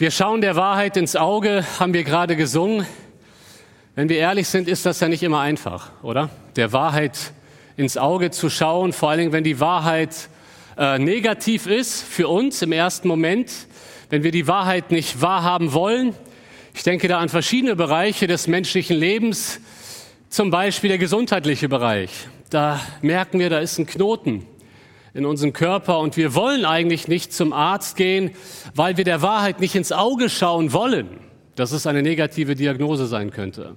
Wir schauen der Wahrheit ins Auge, haben wir gerade gesungen. Wenn wir ehrlich sind, ist das ja nicht immer einfach, oder? Der Wahrheit ins Auge zu schauen, vor allen Dingen, wenn die Wahrheit äh, negativ ist für uns im ersten Moment, wenn wir die Wahrheit nicht wahrhaben wollen. Ich denke da an verschiedene Bereiche des menschlichen Lebens, zum Beispiel der gesundheitliche Bereich. Da merken wir, da ist ein Knoten in unserem Körper und wir wollen eigentlich nicht zum Arzt gehen, weil wir der Wahrheit nicht ins Auge schauen wollen, dass es eine negative Diagnose sein könnte.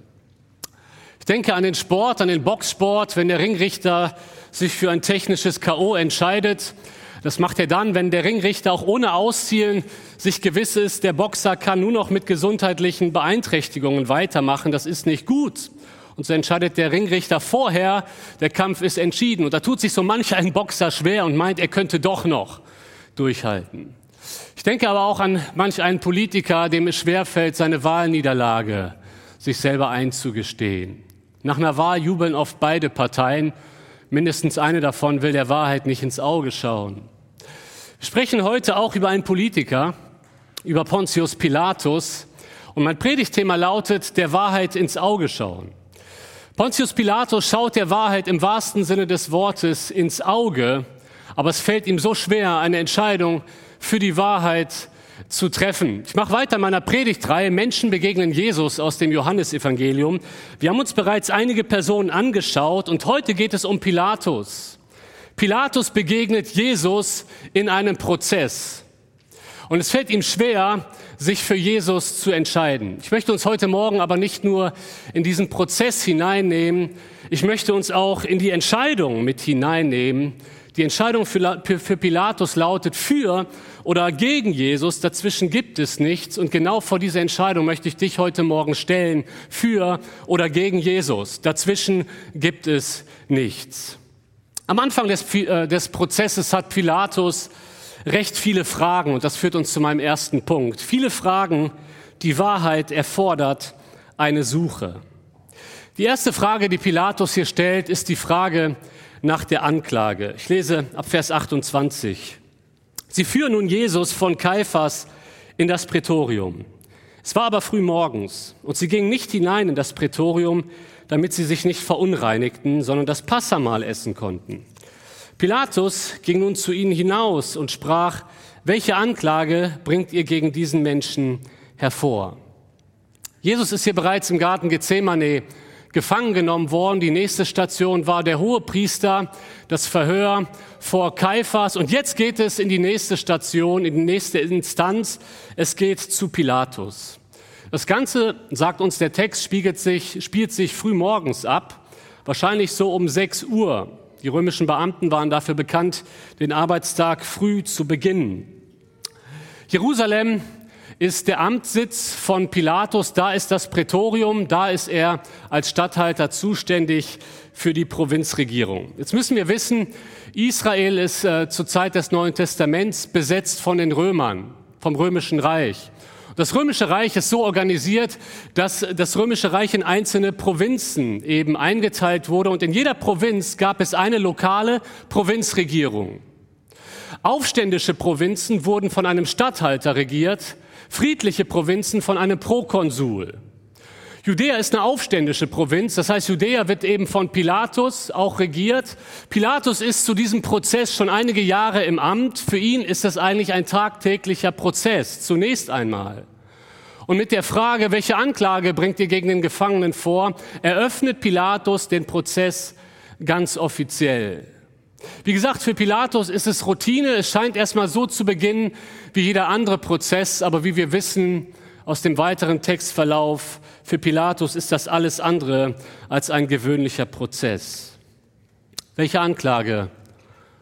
Ich denke an den Sport, an den Boxsport, wenn der Ringrichter sich für ein technisches KO entscheidet. Das macht er dann, wenn der Ringrichter auch ohne Auszielen sich gewiss ist, der Boxer kann nur noch mit gesundheitlichen Beeinträchtigungen weitermachen. Das ist nicht gut. Und so entscheidet der Ringrichter vorher, der Kampf ist entschieden. Und da tut sich so manch ein Boxer schwer und meint, er könnte doch noch durchhalten. Ich denke aber auch an manch einen Politiker, dem es schwerfällt, seine Wahlniederlage sich selber einzugestehen. Nach einer Wahl jubeln oft beide Parteien. Mindestens eine davon will der Wahrheit nicht ins Auge schauen. Wir sprechen heute auch über einen Politiker, über Pontius Pilatus. Und mein Predigtthema lautet, der Wahrheit ins Auge schauen. Pontius Pilatus schaut der Wahrheit im wahrsten Sinne des Wortes ins Auge, aber es fällt ihm so schwer, eine Entscheidung für die Wahrheit zu treffen. Ich mache weiter in meiner Predigtreihe Menschen begegnen Jesus aus dem Johannesevangelium. Wir haben uns bereits einige Personen angeschaut und heute geht es um Pilatus. Pilatus begegnet Jesus in einem Prozess. Und es fällt ihm schwer, sich für Jesus zu entscheiden. Ich möchte uns heute Morgen aber nicht nur in diesen Prozess hineinnehmen, ich möchte uns auch in die Entscheidung mit hineinnehmen. Die Entscheidung für, Pilatus lautet für oder gegen Jesus. Dazwischen gibt es nichts. Und genau vor dieser Entscheidung möchte ich dich heute Morgen stellen. Für oder gegen Jesus. Dazwischen gibt es nichts. Am Anfang des, äh, des Prozesses hat Pilatus recht viele Fragen und das führt uns zu meinem ersten Punkt. Viele Fragen, die Wahrheit erfordert eine Suche. Die erste Frage, die Pilatus hier stellt, ist die Frage nach der Anklage. Ich lese ab Vers 28. Sie führen nun Jesus von Kaiphas in das Prätorium. Es war aber früh morgens und sie gingen nicht hinein in das Prätorium, damit sie sich nicht verunreinigten, sondern das Passamal essen konnten. Pilatus ging nun zu ihnen hinaus und sprach, welche Anklage bringt ihr gegen diesen Menschen hervor? Jesus ist hier bereits im Garten Gethsemane gefangen genommen worden. Die nächste Station war der Hohepriester, das Verhör vor Kaiphas. Und jetzt geht es in die nächste Station, in die nächste Instanz. Es geht zu Pilatus. Das Ganze, sagt uns der Text, spiegelt sich, spielt sich früh morgens ab, wahrscheinlich so um 6 Uhr. Die römischen Beamten waren dafür bekannt, den Arbeitstag früh zu beginnen. Jerusalem ist der Amtssitz von Pilatus, da ist das Prätorium, da ist er als Statthalter zuständig für die Provinzregierung. Jetzt müssen wir wissen, Israel ist äh, zur Zeit des Neuen Testaments besetzt von den Römern, vom römischen Reich. Das römische Reich ist so organisiert, dass das römische Reich in einzelne Provinzen eben eingeteilt wurde und in jeder Provinz gab es eine lokale Provinzregierung. Aufständische Provinzen wurden von einem Statthalter regiert, friedliche Provinzen von einem Prokonsul. Judäa ist eine aufständische Provinz, das heißt, Judäa wird eben von Pilatus auch regiert. Pilatus ist zu diesem Prozess schon einige Jahre im Amt. Für ihn ist das eigentlich ein tagtäglicher Prozess, zunächst einmal. Und mit der Frage, welche Anklage bringt ihr gegen den Gefangenen vor, eröffnet Pilatus den Prozess ganz offiziell. Wie gesagt, für Pilatus ist es Routine. Es scheint erstmal so zu beginnen wie jeder andere Prozess, aber wie wir wissen aus dem weiteren Textverlauf, für Pilatus ist das alles andere als ein gewöhnlicher Prozess. Welche Anklage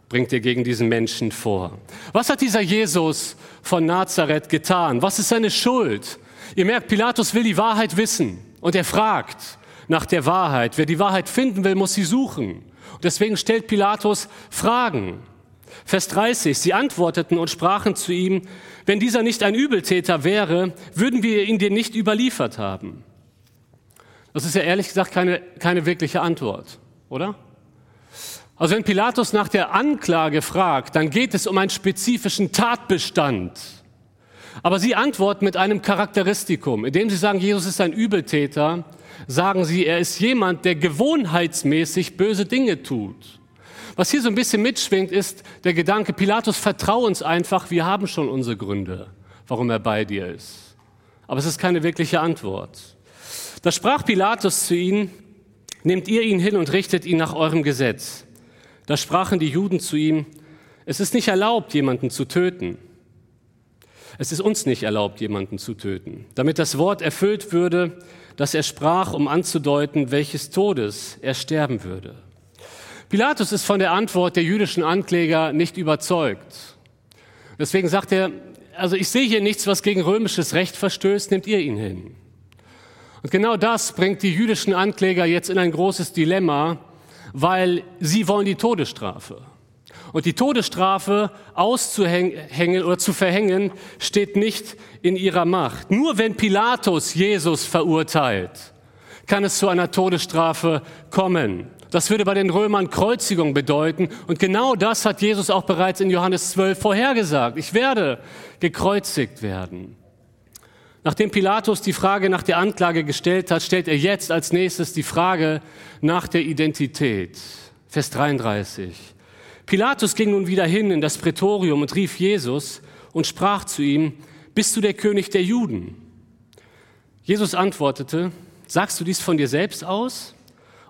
bringt ihr gegen diesen Menschen vor? Was hat dieser Jesus von Nazareth getan? Was ist seine Schuld? Ihr merkt, Pilatus will die Wahrheit wissen und er fragt nach der Wahrheit. Wer die Wahrheit finden will, muss sie suchen. Und deswegen stellt Pilatus Fragen. Vers 30, sie antworteten und sprachen zu ihm, wenn dieser nicht ein Übeltäter wäre, würden wir ihn dir nicht überliefert haben. Das ist ja ehrlich gesagt keine, keine wirkliche Antwort, oder? Also wenn Pilatus nach der Anklage fragt, dann geht es um einen spezifischen Tatbestand. Aber sie antworten mit einem Charakteristikum. Indem sie sagen, Jesus ist ein Übeltäter, sagen sie, er ist jemand, der gewohnheitsmäßig böse Dinge tut. Was hier so ein bisschen mitschwingt, ist der Gedanke, Pilatus, vertrau uns einfach, wir haben schon unsere Gründe, warum er bei dir ist. Aber es ist keine wirkliche Antwort. Da sprach Pilatus zu ihnen, nehmt ihr ihn hin und richtet ihn nach eurem Gesetz. Da sprachen die Juden zu ihm, es ist nicht erlaubt, jemanden zu töten. Es ist uns nicht erlaubt, jemanden zu töten, damit das Wort erfüllt würde, das er sprach, um anzudeuten, welches Todes er sterben würde. Pilatus ist von der Antwort der jüdischen Ankläger nicht überzeugt. Deswegen sagt er, also ich sehe hier nichts, was gegen römisches Recht verstößt, nehmt ihr ihn hin. Und genau das bringt die jüdischen Ankläger jetzt in ein großes Dilemma, weil sie wollen die Todesstrafe. Und die Todesstrafe auszuhängen oder zu verhängen, steht nicht in ihrer Macht. Nur wenn Pilatus Jesus verurteilt, kann es zu einer Todesstrafe kommen. Das würde bei den Römern Kreuzigung bedeuten. Und genau das hat Jesus auch bereits in Johannes 12 vorhergesagt. Ich werde gekreuzigt werden. Nachdem Pilatus die Frage nach der Anklage gestellt hat, stellt er jetzt als nächstes die Frage nach der Identität. Vers 33. Pilatus ging nun wieder hin in das Prätorium und rief Jesus und sprach zu ihm, bist du der König der Juden? Jesus antwortete, sagst du dies von dir selbst aus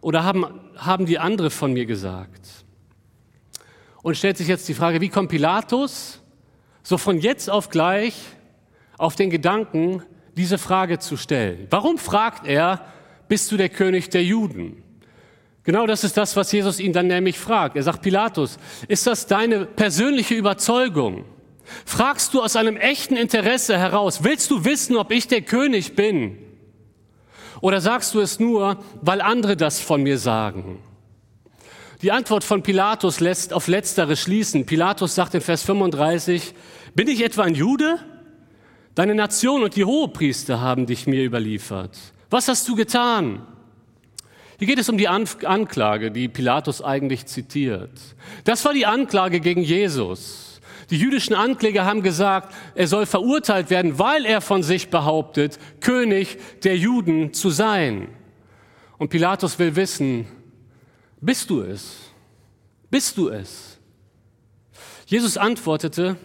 oder haben, haben die andere von mir gesagt? Und stellt sich jetzt die Frage, wie kommt Pilatus so von jetzt auf gleich auf den Gedanken, diese Frage zu stellen? Warum fragt er, bist du der König der Juden? Genau das ist das, was Jesus ihn dann nämlich fragt. Er sagt, Pilatus, ist das deine persönliche Überzeugung? Fragst du aus einem echten Interesse heraus, willst du wissen, ob ich der König bin? Oder sagst du es nur, weil andere das von mir sagen? Die Antwort von Pilatus lässt auf letztere schließen. Pilatus sagt in Vers 35, bin ich etwa ein Jude? Deine Nation und die Hohepriester haben dich mir überliefert. Was hast du getan? Hier geht es um die Anklage, die Pilatus eigentlich zitiert. Das war die Anklage gegen Jesus. Die jüdischen Ankläger haben gesagt, er soll verurteilt werden, weil er von sich behauptet, König der Juden zu sein. Und Pilatus will wissen, bist du es? Bist du es? Jesus antwortete,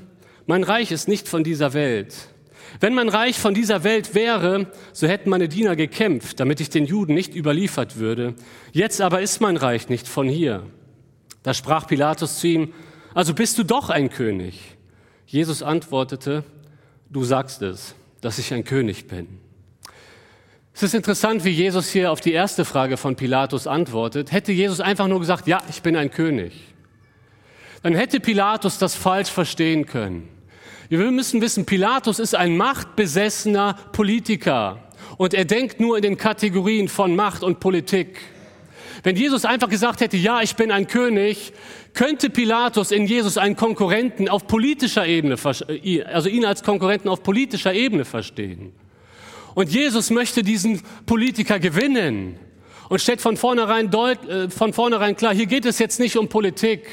mein Reich ist nicht von dieser Welt. Wenn mein Reich von dieser Welt wäre, so hätten meine Diener gekämpft, damit ich den Juden nicht überliefert würde. Jetzt aber ist mein Reich nicht von hier. Da sprach Pilatus zu ihm, also bist du doch ein König. Jesus antwortete, du sagst es, dass ich ein König bin. Es ist interessant, wie Jesus hier auf die erste Frage von Pilatus antwortet. Hätte Jesus einfach nur gesagt, ja, ich bin ein König, dann hätte Pilatus das falsch verstehen können. Wir müssen wissen, Pilatus ist ein machtbesessener Politiker und er denkt nur in den Kategorien von Macht und Politik. Wenn Jesus einfach gesagt hätte, ja, ich bin ein König, könnte Pilatus in Jesus einen Konkurrenten auf politischer Ebene, äh, also ihn als Konkurrenten auf politischer Ebene verstehen. Und Jesus möchte diesen Politiker gewinnen und stellt von vornherein, deut, äh, von vornherein klar, hier geht es jetzt nicht um Politik.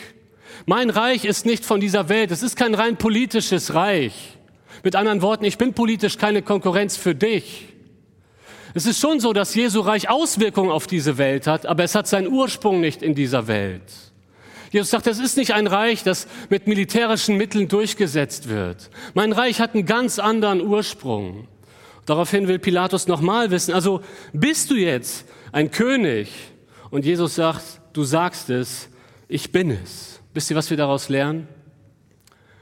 Mein Reich ist nicht von dieser Welt. Es ist kein rein politisches Reich. Mit anderen Worten, ich bin politisch keine Konkurrenz für dich. Es ist schon so, dass Jesu Reich Auswirkungen auf diese Welt hat, aber es hat seinen Ursprung nicht in dieser Welt. Jesus sagt, es ist nicht ein Reich, das mit militärischen Mitteln durchgesetzt wird. Mein Reich hat einen ganz anderen Ursprung. Daraufhin will Pilatus nochmal wissen, also bist du jetzt ein König? Und Jesus sagt, du sagst es, ich bin es. Wisst ihr, was wir daraus lernen?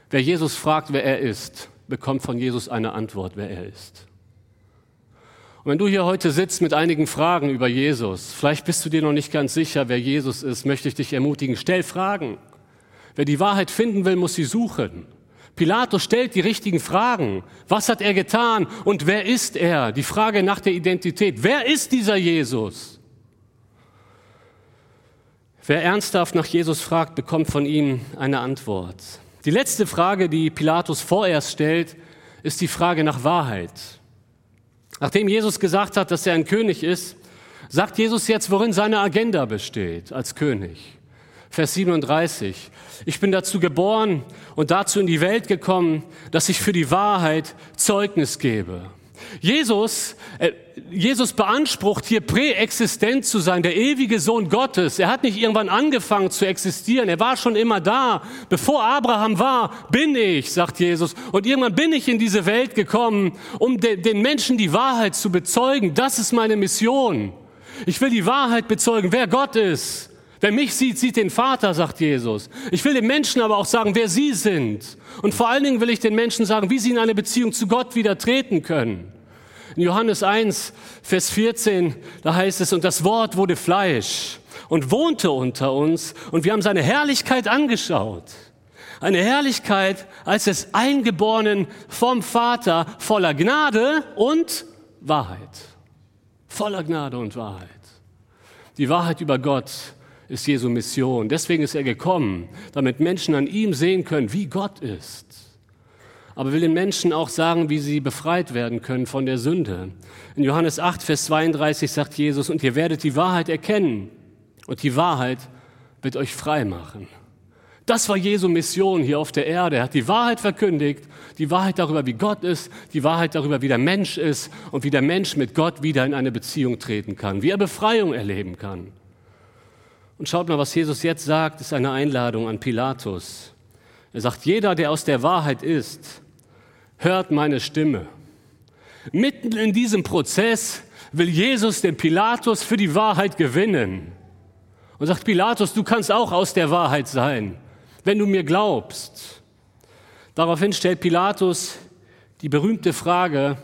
Wer Jesus fragt, wer er ist, bekommt von Jesus eine Antwort, wer er ist. Und wenn du hier heute sitzt mit einigen Fragen über Jesus, vielleicht bist du dir noch nicht ganz sicher, wer Jesus ist, möchte ich dich ermutigen, stell Fragen. Wer die Wahrheit finden will, muss sie suchen. Pilatus stellt die richtigen Fragen. Was hat er getan und wer ist er? Die Frage nach der Identität. Wer ist dieser Jesus? Wer ernsthaft nach Jesus fragt, bekommt von ihm eine Antwort. Die letzte Frage, die Pilatus vorerst stellt, ist die Frage nach Wahrheit. Nachdem Jesus gesagt hat, dass er ein König ist, sagt Jesus jetzt, worin seine Agenda besteht als König. Vers 37. Ich bin dazu geboren und dazu in die Welt gekommen, dass ich für die Wahrheit Zeugnis gebe. Jesus, äh, Jesus beansprucht hier präexistent zu sein, der ewige Sohn Gottes. Er hat nicht irgendwann angefangen zu existieren. Er war schon immer da. Bevor Abraham war, bin ich, sagt Jesus. Und irgendwann bin ich in diese Welt gekommen, um de, den Menschen die Wahrheit zu bezeugen. Das ist meine Mission. Ich will die Wahrheit bezeugen, wer Gott ist. Wer mich sieht, sieht den Vater, sagt Jesus. Ich will den Menschen aber auch sagen, wer sie sind. Und vor allen Dingen will ich den Menschen sagen, wie sie in eine Beziehung zu Gott wieder treten können. In Johannes 1, Vers 14, da heißt es, und das Wort wurde Fleisch und wohnte unter uns und wir haben seine Herrlichkeit angeschaut. Eine Herrlichkeit als des Eingeborenen vom Vater voller Gnade und Wahrheit. Voller Gnade und Wahrheit. Die Wahrheit über Gott ist Jesu Mission. Deswegen ist er gekommen, damit Menschen an ihm sehen können, wie Gott ist. Aber will den Menschen auch sagen, wie sie befreit werden können von der Sünde. In Johannes 8, Vers 32 sagt Jesus, und ihr werdet die Wahrheit erkennen und die Wahrheit wird euch frei machen. Das war Jesu Mission hier auf der Erde. Er hat die Wahrheit verkündigt, die Wahrheit darüber, wie Gott ist, die Wahrheit darüber, wie der Mensch ist und wie der Mensch mit Gott wieder in eine Beziehung treten kann, wie er Befreiung erleben kann. Und schaut mal, was Jesus jetzt sagt, ist eine Einladung an Pilatus. Er sagt, jeder, der aus der Wahrheit ist, hört meine Stimme. Mitten in diesem Prozess will Jesus den Pilatus für die Wahrheit gewinnen. Und sagt, Pilatus, du kannst auch aus der Wahrheit sein, wenn du mir glaubst. Daraufhin stellt Pilatus die berühmte Frage,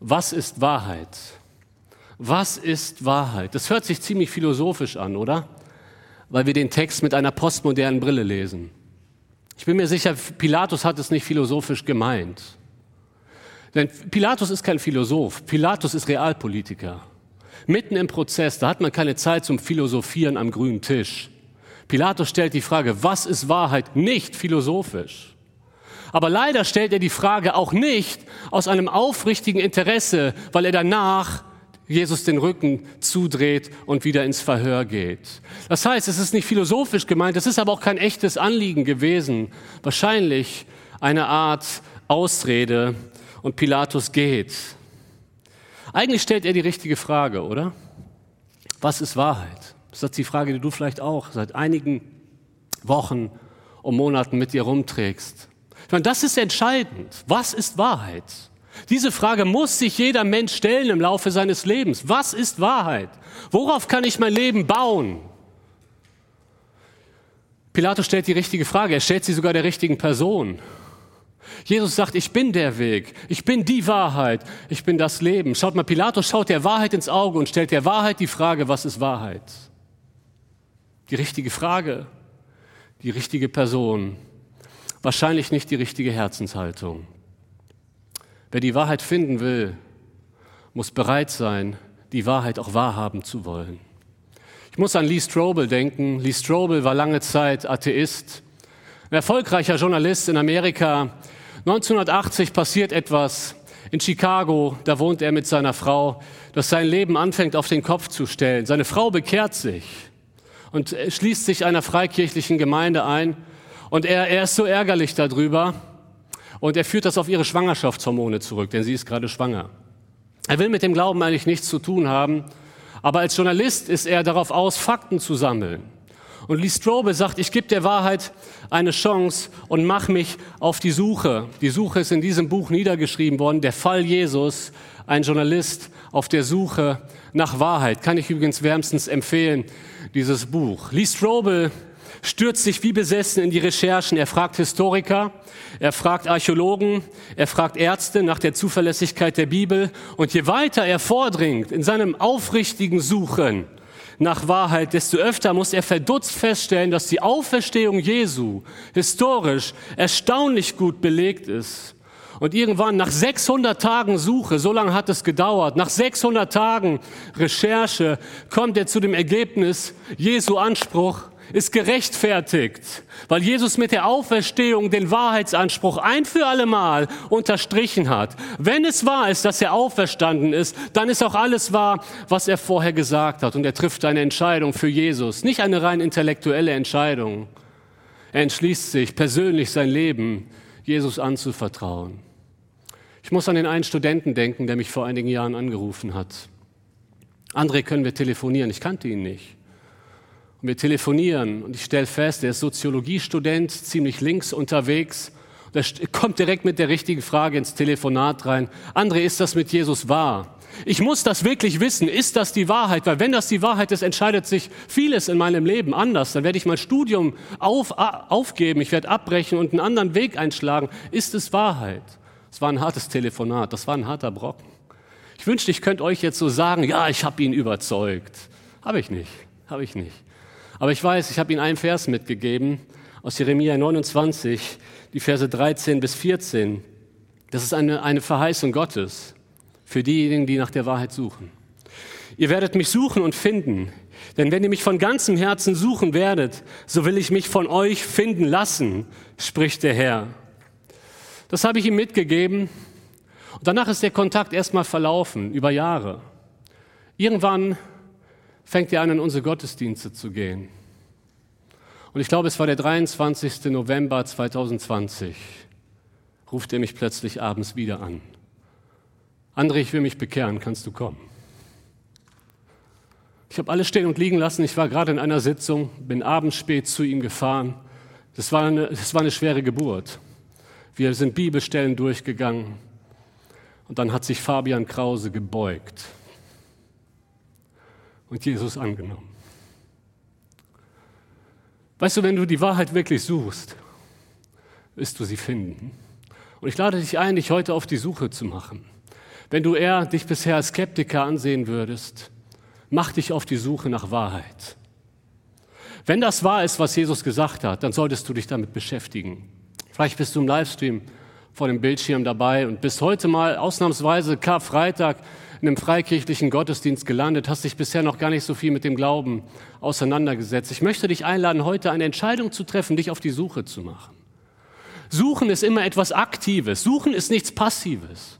was ist Wahrheit? Was ist Wahrheit? Das hört sich ziemlich philosophisch an, oder? weil wir den Text mit einer postmodernen Brille lesen. Ich bin mir sicher, Pilatus hat es nicht philosophisch gemeint. Denn Pilatus ist kein Philosoph, Pilatus ist Realpolitiker. Mitten im Prozess, da hat man keine Zeit zum Philosophieren am grünen Tisch. Pilatus stellt die Frage, was ist Wahrheit? Nicht philosophisch. Aber leider stellt er die Frage auch nicht aus einem aufrichtigen Interesse, weil er danach Jesus den Rücken zudreht und wieder ins Verhör geht. Das heißt, es ist nicht philosophisch gemeint, es ist aber auch kein echtes Anliegen gewesen. Wahrscheinlich eine Art Ausrede und Pilatus geht. Eigentlich stellt er die richtige Frage, oder? Was ist Wahrheit? Das ist die Frage, die du vielleicht auch seit einigen Wochen und Monaten mit dir rumträgst. Ich meine, das ist entscheidend. Was ist Wahrheit? Diese Frage muss sich jeder Mensch stellen im Laufe seines Lebens. Was ist Wahrheit? Worauf kann ich mein Leben bauen? Pilatus stellt die richtige Frage. Er stellt sie sogar der richtigen Person. Jesus sagt, ich bin der Weg, ich bin die Wahrheit, ich bin das Leben. Schaut mal, Pilatus schaut der Wahrheit ins Auge und stellt der Wahrheit die Frage, was ist Wahrheit? Die richtige Frage, die richtige Person, wahrscheinlich nicht die richtige Herzenshaltung. Wer die Wahrheit finden will, muss bereit sein, die Wahrheit auch wahrhaben zu wollen. Ich muss an Lee Strobel denken. Lee Strobel war lange Zeit Atheist, ein erfolgreicher Journalist in Amerika. 1980 passiert etwas in Chicago, da wohnt er mit seiner Frau, dass sein Leben anfängt auf den Kopf zu stellen. Seine Frau bekehrt sich und schließt sich einer freikirchlichen Gemeinde ein. Und er, er ist so ärgerlich darüber, und er führt das auf ihre Schwangerschaftshormone zurück, denn sie ist gerade schwanger. Er will mit dem Glauben eigentlich nichts zu tun haben, aber als Journalist ist er darauf aus, Fakten zu sammeln. Und Lee Strobel sagt, ich gebe der Wahrheit eine Chance und mache mich auf die Suche. Die Suche ist in diesem Buch niedergeschrieben worden, der Fall Jesus, ein Journalist auf der Suche nach Wahrheit. Kann ich übrigens wärmstens empfehlen, dieses Buch. Lee Strobel stürzt sich wie besessen in die Recherchen. Er fragt Historiker, er fragt Archäologen, er fragt Ärzte nach der Zuverlässigkeit der Bibel. Und je weiter er vordringt in seinem aufrichtigen Suchen nach Wahrheit, desto öfter muss er verdutzt feststellen, dass die Auferstehung Jesu historisch erstaunlich gut belegt ist. Und irgendwann nach 600 Tagen Suche, so lange hat es gedauert, nach 600 Tagen Recherche kommt er zu dem Ergebnis, Jesu Anspruch ist gerechtfertigt, weil Jesus mit der Auferstehung den Wahrheitsanspruch ein für allemal unterstrichen hat. Wenn es wahr ist, dass er auferstanden ist, dann ist auch alles wahr, was er vorher gesagt hat. Und er trifft eine Entscheidung für Jesus, nicht eine rein intellektuelle Entscheidung. Er entschließt sich, persönlich sein Leben Jesus anzuvertrauen. Ich muss an den einen Studenten denken, der mich vor einigen Jahren angerufen hat. André, können wir telefonieren? Ich kannte ihn nicht. Und wir telefonieren und ich stelle fest, er ist Soziologiestudent, ziemlich links unterwegs. Er kommt direkt mit der richtigen Frage ins Telefonat rein. André, ist das mit Jesus wahr? Ich muss das wirklich wissen. Ist das die Wahrheit? Weil wenn das die Wahrheit ist, entscheidet sich vieles in meinem Leben anders. Dann werde ich mein Studium auf, aufgeben, ich werde abbrechen und einen anderen Weg einschlagen. Ist es Wahrheit? Es war ein hartes Telefonat, das war ein harter Brocken. Ich wünschte, ich könnte euch jetzt so sagen, ja, ich habe ihn überzeugt. Habe ich nicht, habe ich nicht. Aber ich weiß, ich habe ihm einen Vers mitgegeben aus Jeremia 29, die Verse 13 bis 14. Das ist eine, eine Verheißung Gottes für diejenigen, die nach der Wahrheit suchen. Ihr werdet mich suchen und finden, denn wenn ihr mich von ganzem Herzen suchen werdet, so will ich mich von euch finden lassen, spricht der Herr. Das habe ich ihm mitgegeben. Und danach ist der Kontakt erstmal verlaufen, über Jahre. Irgendwann fängt er an, in unsere Gottesdienste zu gehen. Und ich glaube, es war der 23. November 2020, ruft er mich plötzlich abends wieder an. André, ich will mich bekehren, kannst du kommen? Ich habe alles stehen und liegen lassen. Ich war gerade in einer Sitzung, bin abends spät zu ihm gefahren. Das war eine, das war eine schwere Geburt. Wir sind Bibelstellen durchgegangen. Und dann hat sich Fabian Krause gebeugt und Jesus angenommen. Weißt du, wenn du die Wahrheit wirklich suchst, wirst du sie finden. Und ich lade dich ein, dich heute auf die Suche zu machen. Wenn du eher dich bisher als Skeptiker ansehen würdest, mach dich auf die Suche nach Wahrheit. Wenn das wahr ist, was Jesus gesagt hat, dann solltest du dich damit beschäftigen. Vielleicht bist du im Livestream vor dem Bildschirm dabei und bist heute mal ausnahmsweise Karfreitag in einem freikirchlichen Gottesdienst gelandet, hast dich bisher noch gar nicht so viel mit dem Glauben auseinandergesetzt. Ich möchte dich einladen, heute eine Entscheidung zu treffen, dich auf die Suche zu machen. Suchen ist immer etwas Aktives. Suchen ist nichts Passives.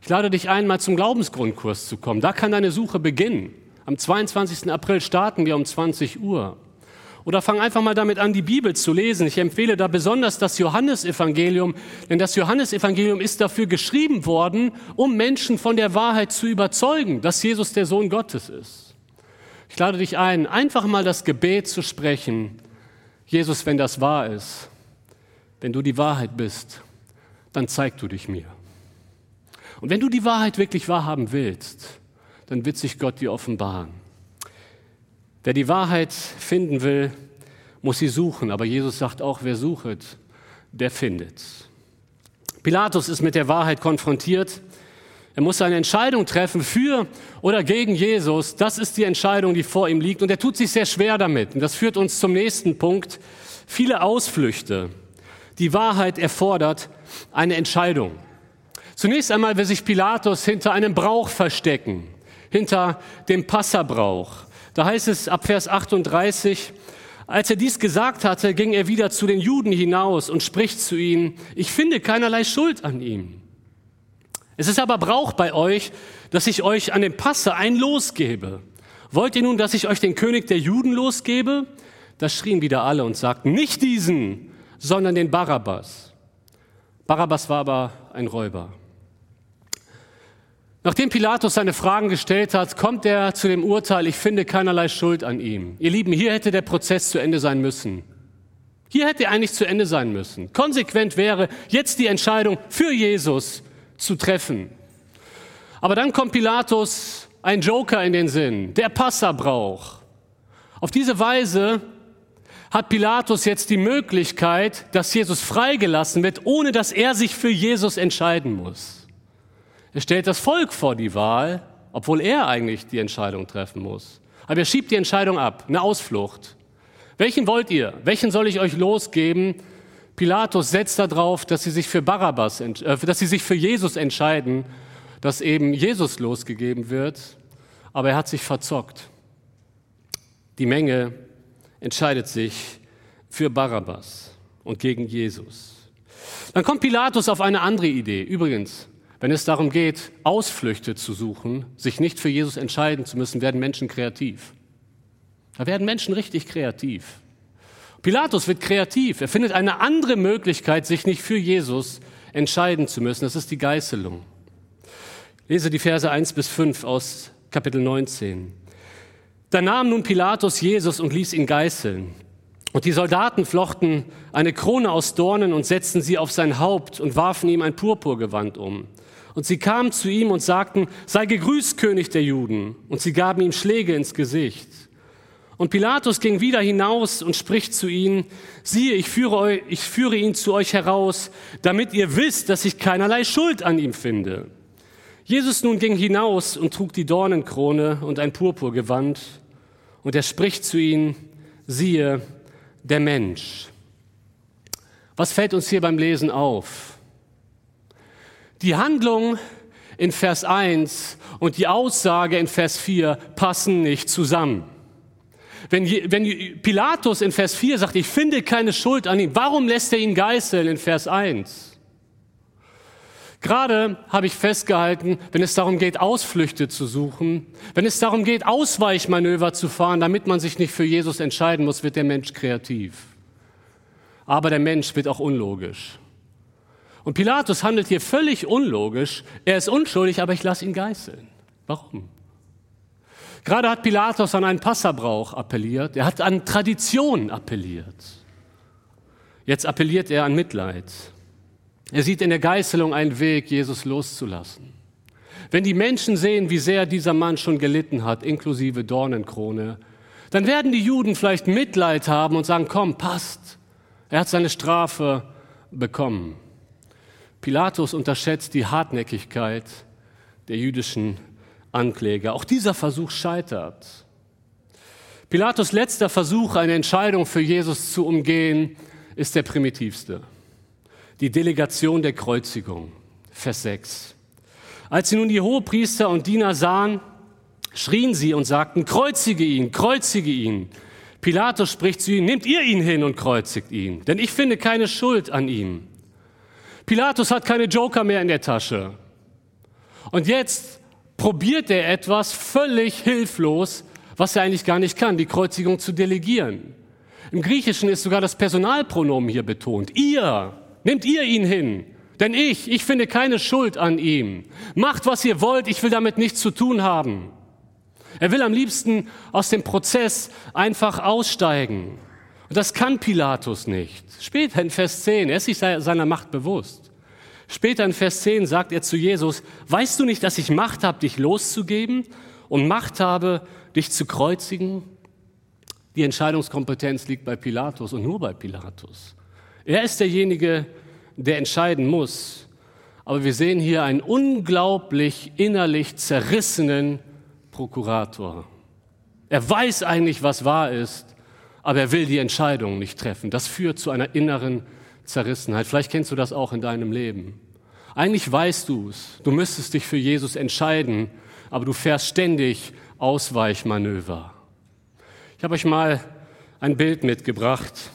Ich lade dich ein, mal zum Glaubensgrundkurs zu kommen. Da kann deine Suche beginnen. Am 22. April starten wir um 20 Uhr. Oder fang einfach mal damit an, die Bibel zu lesen. Ich empfehle da besonders das Johannesevangelium, denn das Johannesevangelium ist dafür geschrieben worden, um Menschen von der Wahrheit zu überzeugen, dass Jesus der Sohn Gottes ist. Ich lade dich ein, einfach mal das Gebet zu sprechen. Jesus, wenn das wahr ist, wenn du die Wahrheit bist, dann zeig du dich mir. Und wenn du die Wahrheit wirklich wahrhaben willst, dann wird sich Gott dir offenbaren. Wer die Wahrheit finden will, muss sie suchen. Aber Jesus sagt auch, wer sucht, der findet. Pilatus ist mit der Wahrheit konfrontiert. Er muss eine Entscheidung treffen für oder gegen Jesus. Das ist die Entscheidung, die vor ihm liegt. Und er tut sich sehr schwer damit. Und das führt uns zum nächsten Punkt. Viele Ausflüchte. Die Wahrheit erfordert eine Entscheidung. Zunächst einmal will sich Pilatus hinter einem Brauch verstecken, hinter dem Passabrauch. Da heißt es ab Vers 38, als er dies gesagt hatte, ging er wieder zu den Juden hinaus und spricht zu ihnen, ich finde keinerlei Schuld an ihm. Es ist aber Brauch bei euch, dass ich euch an dem Passe ein Los gebe. Wollt ihr nun, dass ich euch den König der Juden losgebe? Da schrien wieder alle und sagten, nicht diesen, sondern den Barabbas. Barabbas war aber ein Räuber. Nachdem Pilatus seine Fragen gestellt hat, kommt er zu dem Urteil, ich finde keinerlei Schuld an ihm. Ihr Lieben, hier hätte der Prozess zu Ende sein müssen. Hier hätte er eigentlich zu Ende sein müssen. Konsequent wäre, jetzt die Entscheidung für Jesus zu treffen. Aber dann kommt Pilatus ein Joker in den Sinn, der Passerbrauch. Auf diese Weise hat Pilatus jetzt die Möglichkeit, dass Jesus freigelassen wird, ohne dass er sich für Jesus entscheiden muss. Er stellt das Volk vor die Wahl, obwohl er eigentlich die Entscheidung treffen muss. Aber er schiebt die Entscheidung ab, eine Ausflucht. Welchen wollt ihr? Welchen soll ich euch losgeben? Pilatus setzt darauf, dass sie sich für Barabbas, äh, dass sie sich für Jesus entscheiden, dass eben Jesus losgegeben wird. Aber er hat sich verzockt. Die Menge entscheidet sich für Barabbas und gegen Jesus. Dann kommt Pilatus auf eine andere Idee. Übrigens, wenn es darum geht, Ausflüchte zu suchen, sich nicht für Jesus entscheiden zu müssen, werden Menschen kreativ. Da werden Menschen richtig kreativ. Pilatus wird kreativ. Er findet eine andere Möglichkeit, sich nicht für Jesus entscheiden zu müssen. Das ist die Geißelung. lese die Verse 1 bis 5 aus Kapitel 19. Da nahm nun Pilatus Jesus und ließ ihn geißeln. Und die Soldaten flochten eine Krone aus Dornen und setzten sie auf sein Haupt und warfen ihm ein Purpurgewand um. Und sie kamen zu ihm und sagten, sei gegrüßt, König der Juden. Und sie gaben ihm Schläge ins Gesicht. Und Pilatus ging wieder hinaus und spricht zu ihnen, siehe, ich führe, euch, ich führe ihn zu euch heraus, damit ihr wisst, dass ich keinerlei Schuld an ihm finde. Jesus nun ging hinaus und trug die Dornenkrone und ein Purpurgewand. Und er spricht zu ihnen, siehe, der Mensch. Was fällt uns hier beim Lesen auf? Die Handlung in Vers 1 und die Aussage in Vers 4 passen nicht zusammen. Wenn, wenn Pilatus in Vers 4 sagt, ich finde keine Schuld an ihm, warum lässt er ihn geißeln in Vers 1? Gerade habe ich festgehalten, wenn es darum geht, Ausflüchte zu suchen, wenn es darum geht, Ausweichmanöver zu fahren, damit man sich nicht für Jesus entscheiden muss, wird der Mensch kreativ. Aber der Mensch wird auch unlogisch. Und Pilatus handelt hier völlig unlogisch. Er ist unschuldig, aber ich lasse ihn geißeln. Warum? Gerade hat Pilatus an einen Passerbrauch appelliert. Er hat an Tradition appelliert. Jetzt appelliert er an Mitleid. Er sieht in der Geißelung einen Weg, Jesus loszulassen. Wenn die Menschen sehen, wie sehr dieser Mann schon gelitten hat, inklusive Dornenkrone, dann werden die Juden vielleicht Mitleid haben und sagen, komm, passt. Er hat seine Strafe bekommen. Pilatus unterschätzt die Hartnäckigkeit der jüdischen Ankläger. Auch dieser Versuch scheitert. Pilatus letzter Versuch, eine Entscheidung für Jesus zu umgehen, ist der primitivste die Delegation der Kreuzigung. Vers 6. Als sie nun die Hohepriester und Diener sahen, schrien sie und sagten, kreuzige ihn, kreuzige ihn. Pilatus spricht zu ihnen, nehmt ihr ihn hin und kreuzigt ihn, denn ich finde keine Schuld an ihm. Pilatus hat keine Joker mehr in der Tasche. Und jetzt probiert er etwas völlig hilflos, was er eigentlich gar nicht kann, die Kreuzigung zu delegieren. Im Griechischen ist sogar das Personalpronomen hier betont. Ihr, Nehmt ihr ihn hin, denn ich, ich finde keine Schuld an ihm. Macht, was ihr wollt, ich will damit nichts zu tun haben. Er will am liebsten aus dem Prozess einfach aussteigen. Und das kann Pilatus nicht. Später in Vers 10, er ist sich seiner Macht bewusst. Später in Vers 10 sagt er zu Jesus, weißt du nicht, dass ich Macht habe, dich loszugeben und Macht habe, dich zu kreuzigen? Die Entscheidungskompetenz liegt bei Pilatus und nur bei Pilatus. Er ist derjenige, der entscheiden muss. Aber wir sehen hier einen unglaublich innerlich zerrissenen Prokurator. Er weiß eigentlich, was wahr ist, aber er will die Entscheidung nicht treffen. Das führt zu einer inneren Zerrissenheit. Vielleicht kennst du das auch in deinem Leben. Eigentlich weißt du es. Du müsstest dich für Jesus entscheiden, aber du fährst ständig Ausweichmanöver. Ich habe euch mal ein Bild mitgebracht.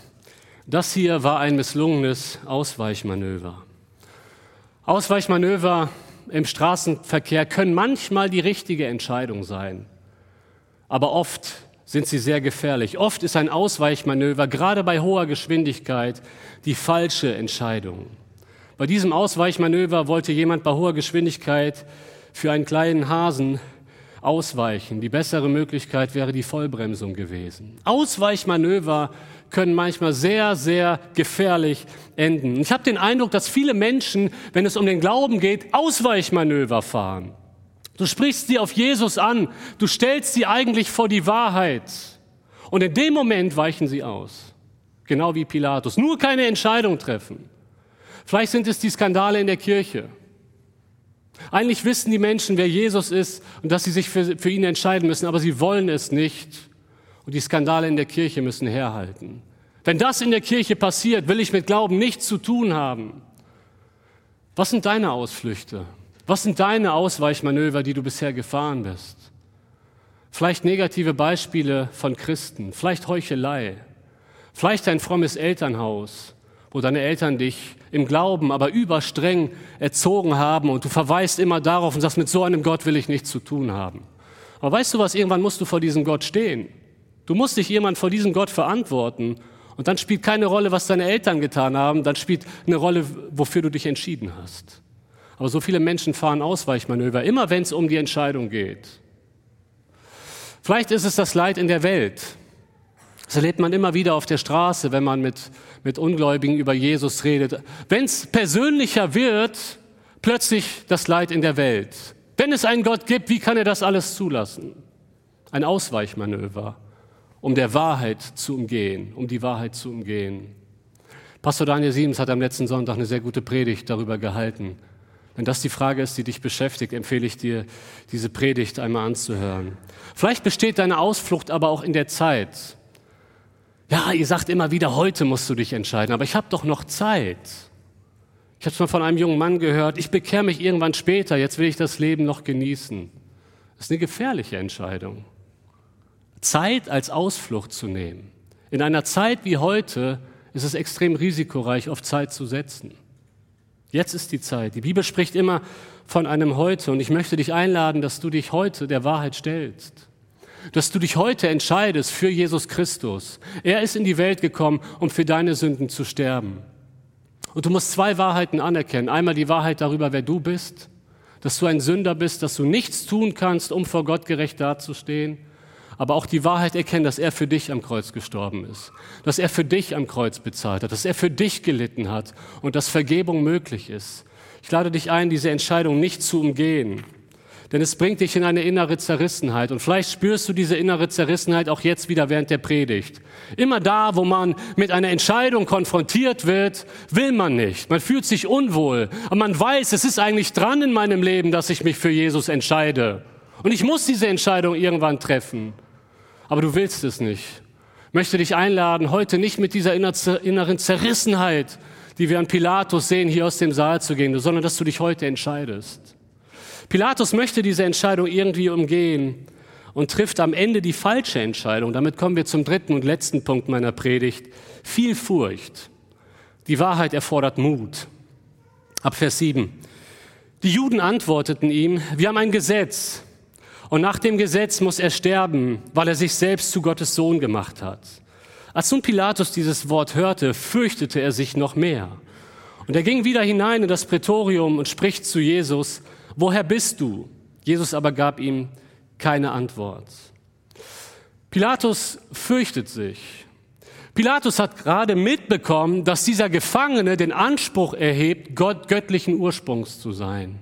Das hier war ein misslungenes Ausweichmanöver. Ausweichmanöver im Straßenverkehr können manchmal die richtige Entscheidung sein, aber oft sind sie sehr gefährlich. Oft ist ein Ausweichmanöver, gerade bei hoher Geschwindigkeit, die falsche Entscheidung. Bei diesem Ausweichmanöver wollte jemand bei hoher Geschwindigkeit für einen kleinen Hasen ausweichen. Die bessere Möglichkeit wäre die Vollbremsung gewesen. Ausweichmanöver können manchmal sehr, sehr gefährlich enden. Ich habe den Eindruck, dass viele Menschen, wenn es um den Glauben geht, Ausweichmanöver fahren. Du sprichst sie auf Jesus an, du stellst sie eigentlich vor die Wahrheit. Und in dem Moment weichen sie aus. Genau wie Pilatus. Nur keine Entscheidung treffen. Vielleicht sind es die Skandale in der Kirche. Eigentlich wissen die Menschen, wer Jesus ist und dass sie sich für, für ihn entscheiden müssen, aber sie wollen es nicht. Und die Skandale in der Kirche müssen herhalten. Wenn das in der Kirche passiert, will ich mit Glauben nichts zu tun haben. Was sind deine Ausflüchte? Was sind deine Ausweichmanöver, die du bisher gefahren bist? vielleicht negative Beispiele von Christen, vielleicht Heuchelei, vielleicht ein frommes Elternhaus, wo deine Eltern dich im Glauben, aber überstreng erzogen haben und du verweist immer darauf und sagst, mit so einem Gott will ich nichts zu tun haben. Aber weißt du was, irgendwann musst du vor diesem Gott stehen. Du musst dich jemand vor diesem Gott verantworten und dann spielt keine Rolle, was deine Eltern getan haben, dann spielt eine Rolle, wofür du dich entschieden hast. Aber so viele Menschen fahren Ausweichmanöver, immer wenn es um die Entscheidung geht. Vielleicht ist es das Leid in der Welt. Das erlebt man immer wieder auf der Straße, wenn man mit, mit Ungläubigen über Jesus redet. Wenn es persönlicher wird, plötzlich das Leid in der Welt. Wenn es einen Gott gibt, wie kann er das alles zulassen? Ein Ausweichmanöver um der Wahrheit zu umgehen, um die Wahrheit zu umgehen. Pastor Daniel Siemens hat am letzten Sonntag eine sehr gute Predigt darüber gehalten. Wenn das die Frage ist, die dich beschäftigt, empfehle ich dir, diese Predigt einmal anzuhören. Vielleicht besteht deine Ausflucht aber auch in der Zeit. Ja, ihr sagt immer wieder, heute musst du dich entscheiden, aber ich habe doch noch Zeit. Ich habe es mal von einem jungen Mann gehört, ich bekehre mich irgendwann später, jetzt will ich das Leben noch genießen. Das ist eine gefährliche Entscheidung. Zeit als Ausflucht zu nehmen. In einer Zeit wie heute ist es extrem risikoreich, auf Zeit zu setzen. Jetzt ist die Zeit. Die Bibel spricht immer von einem Heute und ich möchte dich einladen, dass du dich heute der Wahrheit stellst. Dass du dich heute entscheidest für Jesus Christus. Er ist in die Welt gekommen, um für deine Sünden zu sterben. Und du musst zwei Wahrheiten anerkennen. Einmal die Wahrheit darüber, wer du bist, dass du ein Sünder bist, dass du nichts tun kannst, um vor Gott gerecht dazustehen aber auch die Wahrheit erkennen, dass er für dich am Kreuz gestorben ist, dass er für dich am Kreuz bezahlt hat, dass er für dich gelitten hat und dass Vergebung möglich ist. Ich lade dich ein, diese Entscheidung nicht zu umgehen, denn es bringt dich in eine innere Zerrissenheit und vielleicht spürst du diese innere Zerrissenheit auch jetzt wieder während der Predigt. Immer da, wo man mit einer Entscheidung konfrontiert wird, will man nicht. Man fühlt sich unwohl, aber man weiß, es ist eigentlich dran in meinem Leben, dass ich mich für Jesus entscheide. Und ich muss diese Entscheidung irgendwann treffen aber du willst es nicht. Ich möchte dich einladen, heute nicht mit dieser inneren Zerrissenheit, die wir an Pilatus sehen, hier aus dem Saal zu gehen, sondern dass du dich heute entscheidest. Pilatus möchte diese Entscheidung irgendwie umgehen und trifft am Ende die falsche Entscheidung. Damit kommen wir zum dritten und letzten Punkt meiner Predigt. Viel Furcht. Die Wahrheit erfordert Mut. Ab Vers 7. Die Juden antworteten ihm, wir haben ein Gesetz, und nach dem Gesetz muss er sterben, weil er sich selbst zu Gottes Sohn gemacht hat. Als nun Pilatus dieses Wort hörte, fürchtete er sich noch mehr. Und er ging wieder hinein in das Prätorium und spricht zu Jesus, woher bist du? Jesus aber gab ihm keine Antwort. Pilatus fürchtet sich. Pilatus hat gerade mitbekommen, dass dieser Gefangene den Anspruch erhebt, Gott göttlichen Ursprungs zu sein.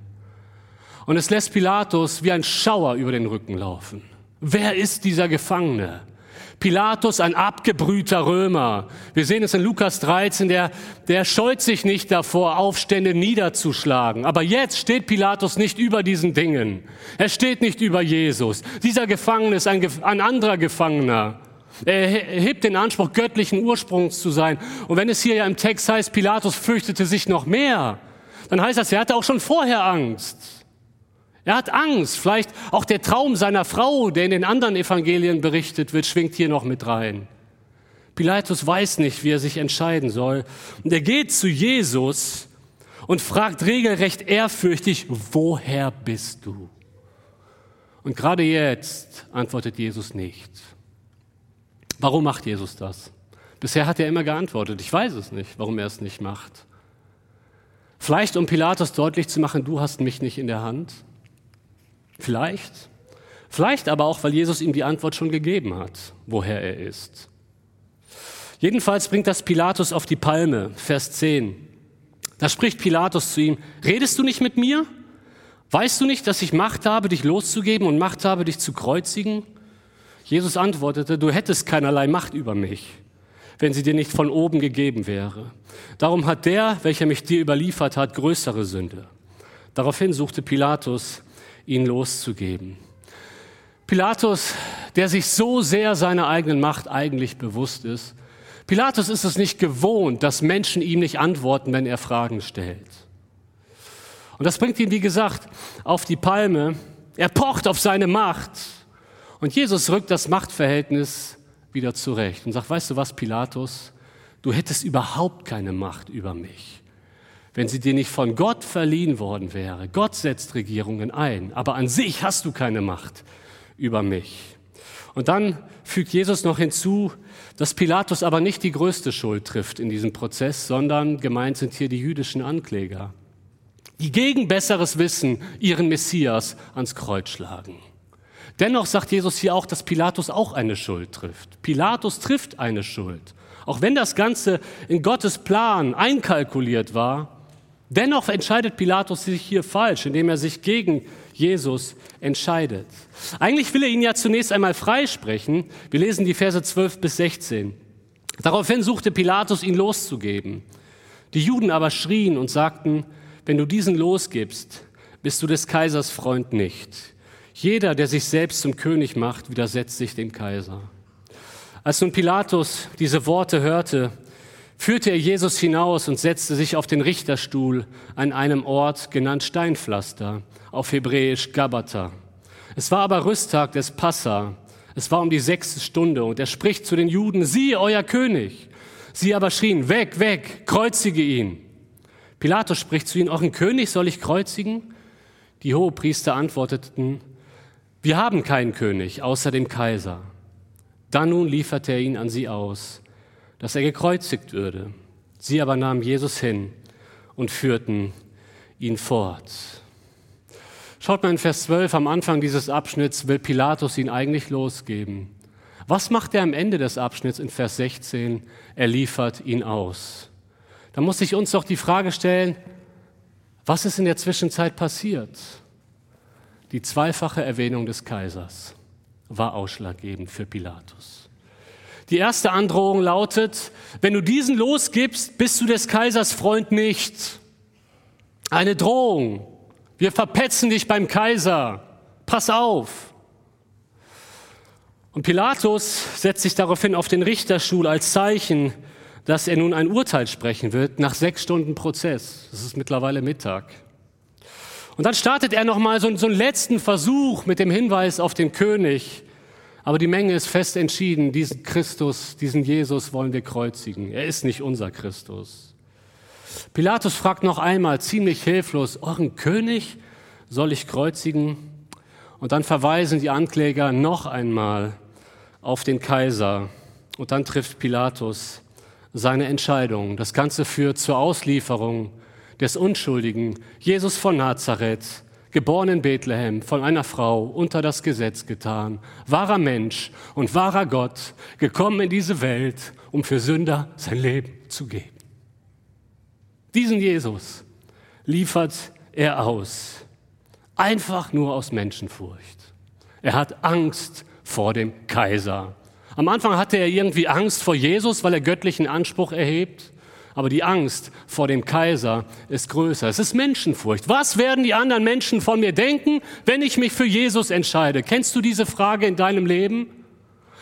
Und es lässt Pilatus wie ein Schauer über den Rücken laufen. Wer ist dieser Gefangene? Pilatus, ein abgebrühter Römer. Wir sehen es in Lukas 13, der, der scheut sich nicht davor, Aufstände niederzuschlagen. Aber jetzt steht Pilatus nicht über diesen Dingen. Er steht nicht über Jesus. Dieser Gefangene ist ein, ein anderer Gefangener. Er hebt den Anspruch, göttlichen Ursprungs zu sein. Und wenn es hier ja im Text heißt, Pilatus fürchtete sich noch mehr, dann heißt das, er hatte auch schon vorher Angst. Er hat Angst. Vielleicht auch der Traum seiner Frau, der in den anderen Evangelien berichtet wird, schwingt hier noch mit rein. Pilatus weiß nicht, wie er sich entscheiden soll. Und er geht zu Jesus und fragt regelrecht ehrfürchtig, woher bist du? Und gerade jetzt antwortet Jesus nicht. Warum macht Jesus das? Bisher hat er immer geantwortet. Ich weiß es nicht, warum er es nicht macht. Vielleicht um Pilatus deutlich zu machen, du hast mich nicht in der Hand. Vielleicht. Vielleicht aber auch, weil Jesus ihm die Antwort schon gegeben hat, woher er ist. Jedenfalls bringt das Pilatus auf die Palme, Vers 10. Da spricht Pilatus zu ihm, redest du nicht mit mir? Weißt du nicht, dass ich Macht habe, dich loszugeben und Macht habe, dich zu kreuzigen? Jesus antwortete, du hättest keinerlei Macht über mich, wenn sie dir nicht von oben gegeben wäre. Darum hat der, welcher mich dir überliefert hat, größere Sünde. Daraufhin suchte Pilatus, ihn loszugeben. Pilatus, der sich so sehr seiner eigenen Macht eigentlich bewusst ist, Pilatus ist es nicht gewohnt, dass Menschen ihm nicht antworten, wenn er Fragen stellt. Und das bringt ihn, wie gesagt, auf die Palme. Er pocht auf seine Macht. Und Jesus rückt das Machtverhältnis wieder zurecht und sagt, weißt du was, Pilatus, du hättest überhaupt keine Macht über mich, wenn sie dir nicht von Gott verliehen worden wäre. Gott setzt Regierungen ein, aber an sich hast du keine Macht über mich. Und dann fügt Jesus noch hinzu, dass Pilatus aber nicht die größte Schuld trifft in diesem Prozess, sondern gemeint sind hier die jüdischen Ankläger, die gegen besseres Wissen ihren Messias ans Kreuz schlagen. Dennoch sagt Jesus hier auch, dass Pilatus auch eine Schuld trifft. Pilatus trifft eine Schuld. Auch wenn das Ganze in Gottes Plan einkalkuliert war, dennoch entscheidet Pilatus sich hier falsch, indem er sich gegen Jesus entscheidet. Eigentlich will er ihn ja zunächst einmal freisprechen. Wir lesen die Verse 12 bis 16. Daraufhin suchte Pilatus, ihn loszugeben. Die Juden aber schrien und sagten, wenn du diesen losgibst, bist du des Kaisers Freund nicht. Jeder, der sich selbst zum König macht, widersetzt sich dem Kaiser. Als nun Pilatus diese Worte hörte, führte er Jesus hinaus und setzte sich auf den Richterstuhl an einem Ort genannt Steinpflaster, auf Hebräisch Gabata. Es war aber Rüsttag des Passa. Es war um die sechste Stunde und er spricht zu den Juden, siehe euer König. Sie aber schrien, weg, weg, kreuzige ihn. Pilatus spricht zu ihnen, euren König soll ich kreuzigen? Die Hohepriester antworteten, wir haben keinen König außer dem Kaiser. Dann nun lieferte er ihn an sie aus, dass er gekreuzigt würde. Sie aber nahmen Jesus hin und führten ihn fort. Schaut mal in Vers 12, am Anfang dieses Abschnitts will Pilatus ihn eigentlich losgeben. Was macht er am Ende des Abschnitts in Vers 16? Er liefert ihn aus. Da muss sich uns doch die Frage stellen, was ist in der Zwischenzeit passiert? Die zweifache Erwähnung des Kaisers war ausschlaggebend für Pilatus. Die erste Androhung lautet, wenn du diesen losgibst, bist du des Kaisers Freund nicht. Eine Drohung. Wir verpetzen dich beim Kaiser. Pass auf. Und Pilatus setzt sich daraufhin auf den Richterstuhl als Zeichen, dass er nun ein Urteil sprechen wird nach sechs Stunden Prozess. Es ist mittlerweile Mittag. Und dann startet er nochmal so, so einen letzten Versuch mit dem Hinweis auf den König. Aber die Menge ist fest entschieden, diesen Christus, diesen Jesus wollen wir kreuzigen. Er ist nicht unser Christus. Pilatus fragt noch einmal ziemlich hilflos, euren König soll ich kreuzigen? Und dann verweisen die Ankläger noch einmal auf den Kaiser. Und dann trifft Pilatus seine Entscheidung. Das Ganze führt zur Auslieferung des Unschuldigen, Jesus von Nazareth, geboren in Bethlehem, von einer Frau unter das Gesetz getan, wahrer Mensch und wahrer Gott, gekommen in diese Welt, um für Sünder sein Leben zu geben. Diesen Jesus liefert er aus, einfach nur aus Menschenfurcht. Er hat Angst vor dem Kaiser. Am Anfang hatte er irgendwie Angst vor Jesus, weil er göttlichen Anspruch erhebt. Aber die Angst vor dem Kaiser ist größer. Es ist Menschenfurcht. Was werden die anderen Menschen von mir denken, wenn ich mich für Jesus entscheide? Kennst du diese Frage in deinem Leben?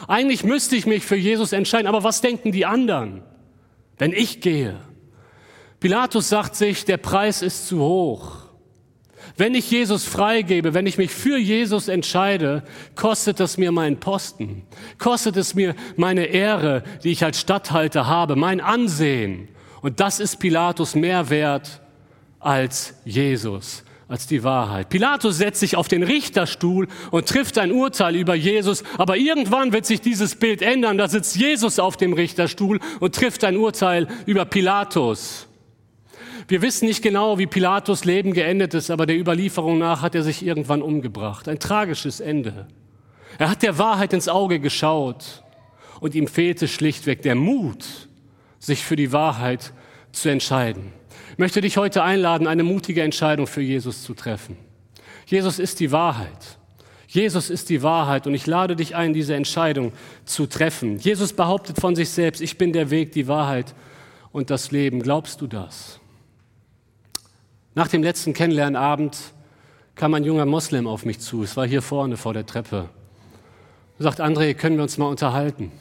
Eigentlich müsste ich mich für Jesus entscheiden, aber was denken die anderen, wenn ich gehe? Pilatus sagt sich, der Preis ist zu hoch. Wenn ich Jesus freigebe, wenn ich mich für Jesus entscheide, kostet es mir meinen Posten, kostet es mir meine Ehre, die ich als Statthalter habe, mein Ansehen. Und das ist Pilatus mehr wert als Jesus, als die Wahrheit. Pilatus setzt sich auf den Richterstuhl und trifft ein Urteil über Jesus, aber irgendwann wird sich dieses Bild ändern. Da sitzt Jesus auf dem Richterstuhl und trifft ein Urteil über Pilatus. Wir wissen nicht genau, wie Pilatus Leben geendet ist, aber der Überlieferung nach hat er sich irgendwann umgebracht. Ein tragisches Ende. Er hat der Wahrheit ins Auge geschaut und ihm fehlte schlichtweg der Mut, sich für die Wahrheit zu entscheiden. Ich möchte dich heute einladen, eine mutige Entscheidung für Jesus zu treffen. Jesus ist die Wahrheit. Jesus ist die Wahrheit und ich lade dich ein, diese Entscheidung zu treffen. Jesus behauptet von sich selbst, ich bin der Weg, die Wahrheit und das Leben. Glaubst du das? Nach dem letzten Kennenlernabend kam ein junger Moslem auf mich zu. Es war hier vorne vor der Treppe. Er sagt, André, können wir uns mal unterhalten?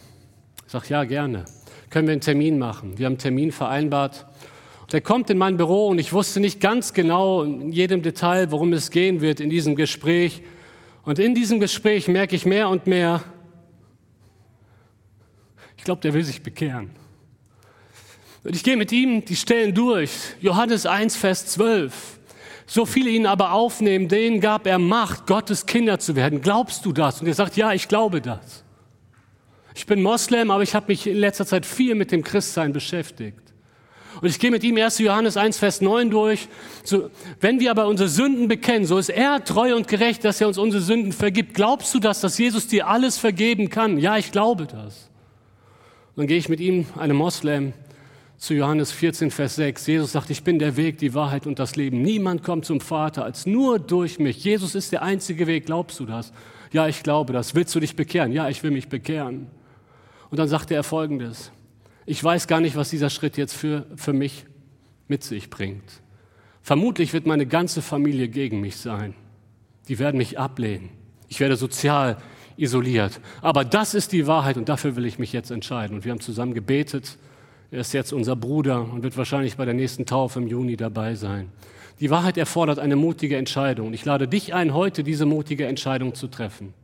Ich sage, ja, gerne. Können wir einen Termin machen? Wir haben einen Termin vereinbart. Und er kommt in mein Büro und ich wusste nicht ganz genau in jedem Detail, worum es gehen wird in diesem Gespräch. Und in diesem Gespräch merke ich mehr und mehr, ich glaube, der will sich bekehren. Und ich gehe mit ihm die Stellen durch. Johannes 1, Vers 12. So viele ihn aber aufnehmen, denen gab er Macht, Gottes Kinder zu werden. Glaubst du das? Und er sagt, ja, ich glaube das. Ich bin Moslem, aber ich habe mich in letzter Zeit viel mit dem Christsein beschäftigt. Und ich gehe mit ihm 1. Johannes 1, Vers 9 durch. So, wenn wir aber unsere Sünden bekennen, so ist er treu und gerecht, dass er uns unsere Sünden vergibt. Glaubst du das, dass Jesus dir alles vergeben kann? Ja, ich glaube das. Und dann gehe ich mit ihm, einem Moslem, zu Johannes 14, Vers 6. Jesus sagt, ich bin der Weg, die Wahrheit und das Leben. Niemand kommt zum Vater als nur durch mich. Jesus ist der einzige Weg. Glaubst du das? Ja, ich glaube das. Willst du dich bekehren? Ja, ich will mich bekehren. Und dann sagte er Folgendes. Ich weiß gar nicht, was dieser Schritt jetzt für, für mich mit sich bringt. Vermutlich wird meine ganze Familie gegen mich sein. Die werden mich ablehnen. Ich werde sozial isoliert. Aber das ist die Wahrheit und dafür will ich mich jetzt entscheiden. Und wir haben zusammen gebetet. Er ist jetzt unser Bruder und wird wahrscheinlich bei der nächsten Taufe im Juni dabei sein. Die Wahrheit erfordert eine mutige Entscheidung. Ich lade dich ein, heute diese mutige Entscheidung zu treffen.